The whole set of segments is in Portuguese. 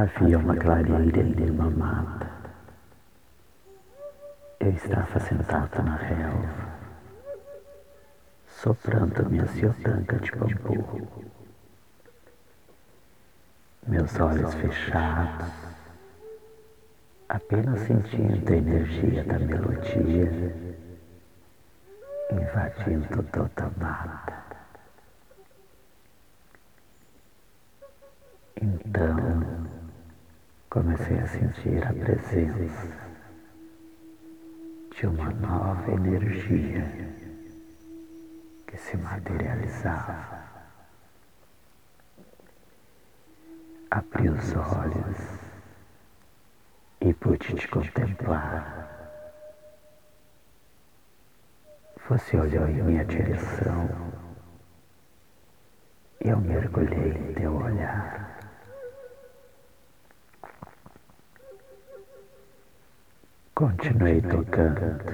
Havia uma clareira em uma mata. Eu estava sentado na relva, soprando minha ciotanca de bambu. Meus olhos fechados, apenas sentindo a energia da melodia invadindo toda a mata. Então, comecei a sentir a presença de uma nova energia que se materializava. Abri os olhos e pude te contemplar. Você olhou em minha direção eu mergulhei em teu olhar. Continuei tocando,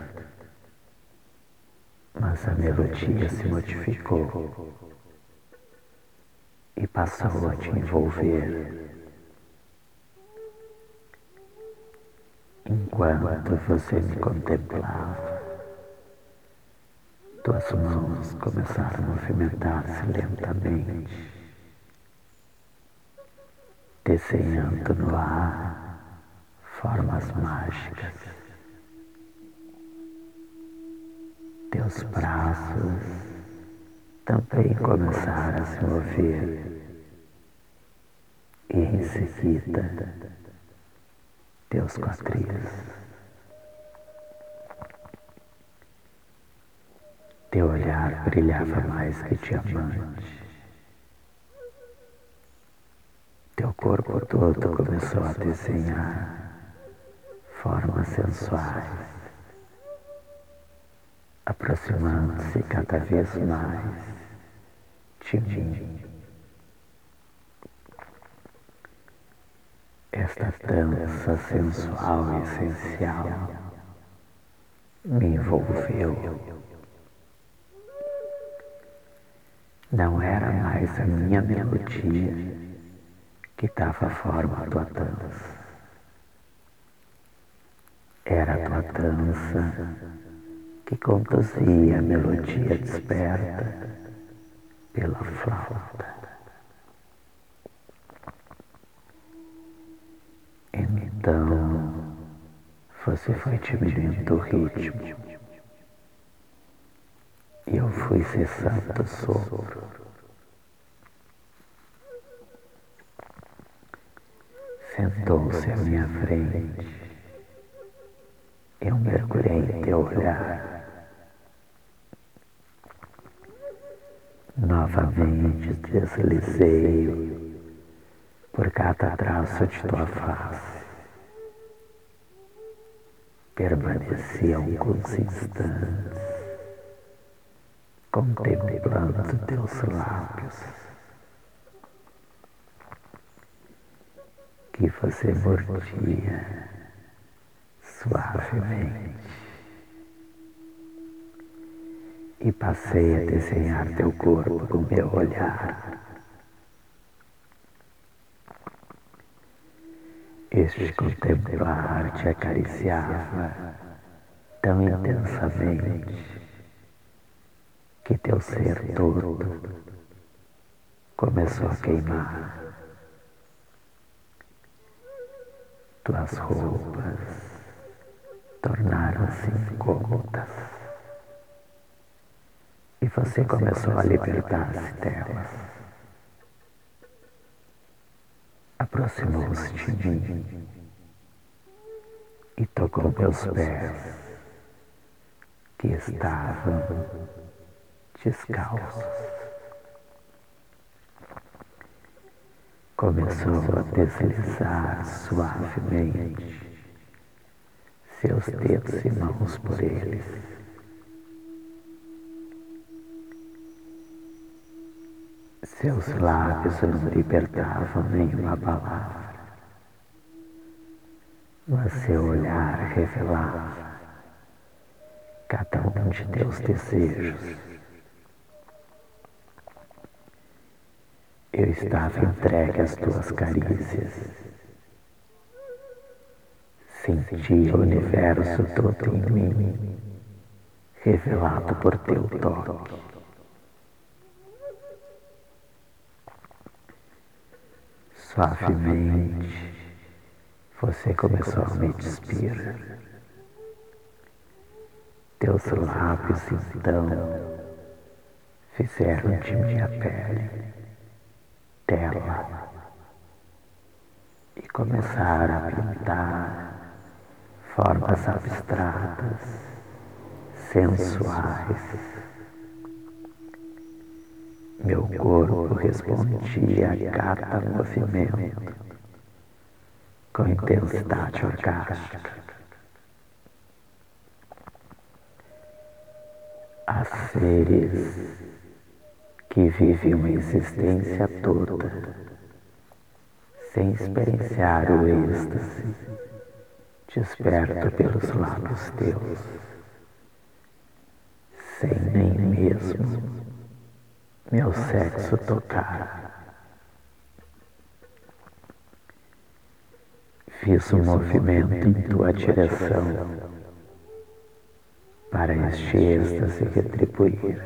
mas a melodia se modificou e passou a te envolver. Enquanto você me contemplava, tuas mãos começaram a movimentar-se lentamente, desenhando no ar formas mágicas. Teus braços também começaram a se mover e em seguida teus quadris. Teu olhar brilhava mais que diamante. Teu corpo todo começou a desenhar formas sensuais, aproximando-se cada vez mais de mim. Esta dança sensual essencial me envolveu. Não era mais a minha melodia que dava forma à tua dança era a tua dança que conduzia a melodia desperta pela flauta. Então, você foi diminuindo o ritmo e eu fui cessando o sopro. Sentou-se à minha frente eu mergulhei em teu olhar. Novamente deslizei por cada traço de tua face. Permaneci alguns instantes contemplando teus lábios que você mordia suavemente. E passei a desenhar teu corpo com meu olhar. Este contemplar te acariciava tão intensamente que teu ser todo começou a queimar. Tuas roupas tornaram-se incômodas. E você começou a libertar-se delas. Aproximou-se de mim e tocou meus pés, que estavam descalços. Começou a deslizar suavemente seus dedos e mãos por eles. Seus lábios não libertavam nenhuma palavra, mas seu olhar revelava cada um de teus desejos. Eu estava entregue às tuas carícias Senti o universo todo em mim, revelado por teu toque. Suavemente, você começou a me despir. Teus lábios, então, fizeram de minha pele tela e começaram a pintar formas abstratas, sensuais. Meu corpo respondia a cada movimento com intensidade orgástica. Há seres que vivem uma existência toda sem experienciar o êxtase desperto pelos lábios teus, sem nem mesmo meu sexo tocar. Fiz um movimento em tua direção para este êxtase retribuir.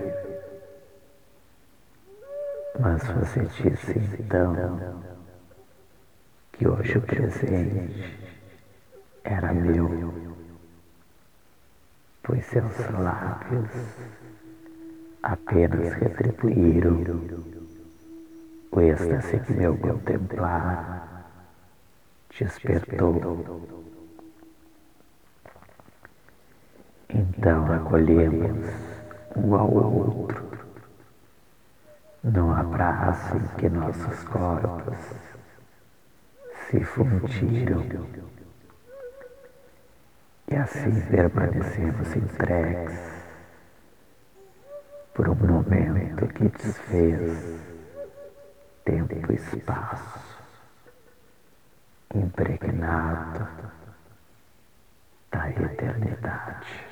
Mas você disse então que hoje o presente era meu, pois seus lábios apenas retribuíram o êxtase que meu contemplar despertou. Então acolhemos um ao outro num abraço em que nossos corpos se fundiram. E assim permanecemos entregues por um momento que desfez tempo e espaço, impregnado da eternidade.